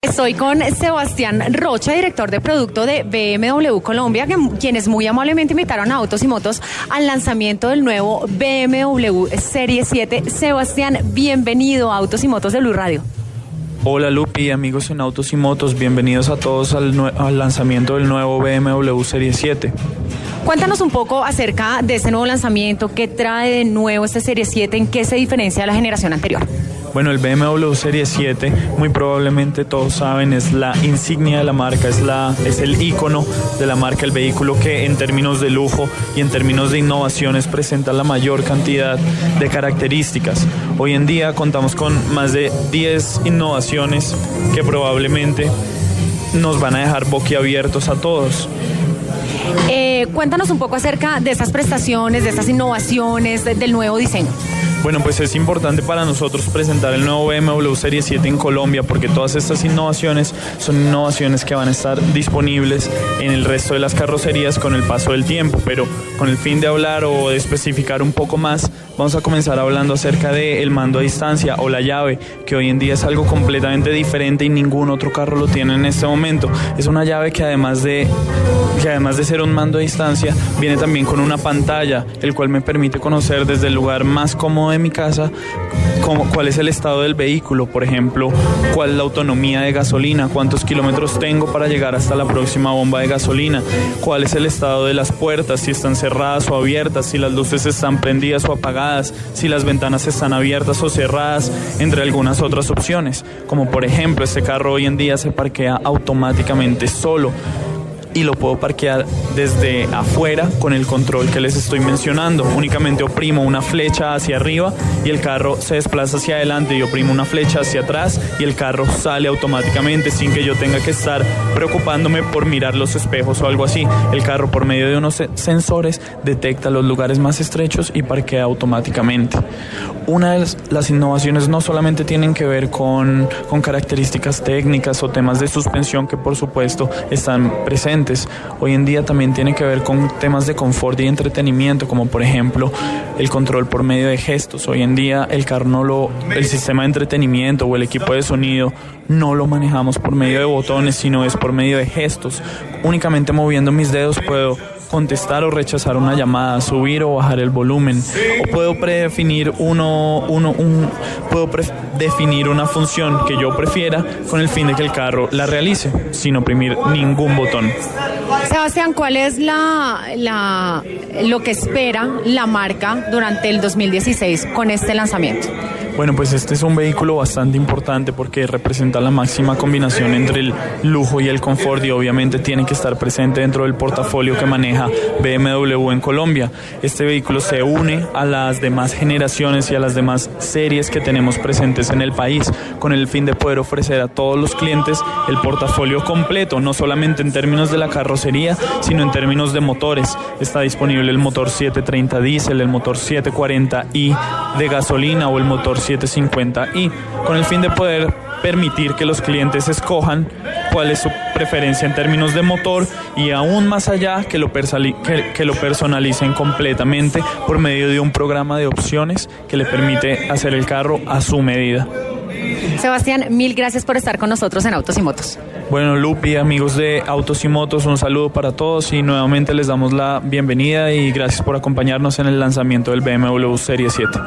Estoy con Sebastián Rocha, director de producto de BMW Colombia, que, quienes muy amablemente invitaron a Autos y Motos al lanzamiento del nuevo BMW Serie 7. Sebastián, bienvenido a Autos y Motos de Blue Radio. Hola Lupi, amigos en Autos y Motos, bienvenidos a todos al, al lanzamiento del nuevo BMW Serie 7. Cuéntanos un poco acerca de este nuevo lanzamiento, qué trae de nuevo este Serie 7, en qué se diferencia de la generación anterior. Bueno, el BMW Serie 7, muy probablemente todos saben, es la insignia de la marca, es, la, es el icono de la marca, el vehículo que en términos de lujo y en términos de innovaciones presenta la mayor cantidad de características. Hoy en día contamos con más de 10 innovaciones que probablemente nos van a dejar boquiabiertos a todos. Eh, cuéntanos un poco acerca de estas prestaciones, de estas innovaciones, de, del nuevo diseño. Bueno, pues es importante para nosotros presentar el nuevo BMW Serie 7 en Colombia porque todas estas innovaciones son innovaciones que van a estar disponibles en el resto de las carrocerías con el paso del tiempo, pero con el fin de hablar o de especificar un poco más, vamos a comenzar hablando acerca del mando a distancia o la llave, que hoy en día es algo completamente diferente y ningún otro carro lo tiene en este momento. Es una llave que además de que además de ser un mando a distancia, viene también con una pantalla, el cual me permite conocer desde el lugar más cómodo de mi casa cómo, cuál es el estado del vehículo, por ejemplo, cuál es la autonomía de gasolina, cuántos kilómetros tengo para llegar hasta la próxima bomba de gasolina, cuál es el estado de las puertas, si están cerradas o abiertas, si las luces están prendidas o apagadas, si las ventanas están abiertas o cerradas, entre algunas otras opciones, como por ejemplo este carro hoy en día se parquea automáticamente solo y lo puedo parquear desde afuera con el control que les estoy mencionando. Únicamente oprimo una flecha hacia arriba y el carro se desplaza hacia adelante y oprimo una flecha hacia atrás y el carro sale automáticamente sin que yo tenga que estar preocupándome por mirar los espejos o algo así. El carro por medio de unos sensores detecta los lugares más estrechos y parquea automáticamente. Una de las innovaciones no solamente tienen que ver con, con características técnicas o temas de suspensión que por supuesto están presentes Hoy en día también tiene que ver con temas de confort y entretenimiento, como por ejemplo el control por medio de gestos. Hoy en día el carro no lo, el sistema de entretenimiento o el equipo de sonido no lo manejamos por medio de botones, sino es por medio de gestos. Únicamente moviendo mis dedos puedo contestar o rechazar una llamada, subir o bajar el volumen. O puedo predefinir uno, uno, un, puedo definir una función que yo prefiera con el fin de que el carro la realice, sin oprimir ningún botón. Sebastián, ¿cuál es la, la, lo que espera la marca durante el 2016 con este lanzamiento? Bueno, pues este es un vehículo bastante importante porque representa la máxima combinación entre el lujo y el confort y obviamente tiene que estar presente dentro del portafolio que maneja BMW en Colombia. Este vehículo se une a las demás generaciones y a las demás series que tenemos presentes en el país con el fin de poder ofrecer a todos los clientes el portafolio completo, no solamente en términos de la carrocería, sino en términos de motores. Está disponible el motor 730 diésel, el motor 740i de gasolina o el motor 750i, con el fin de poder permitir que los clientes escojan cuál es su preferencia en términos de motor y aún más allá que lo, que, que lo personalicen completamente por medio de un programa de opciones que le permite hacer el carro a su medida. Sebastián, mil gracias por estar con nosotros en Autos y Motos. Bueno, Lupi, amigos de Autos y Motos, un saludo para todos y nuevamente les damos la bienvenida y gracias por acompañarnos en el lanzamiento del BMW Serie 7.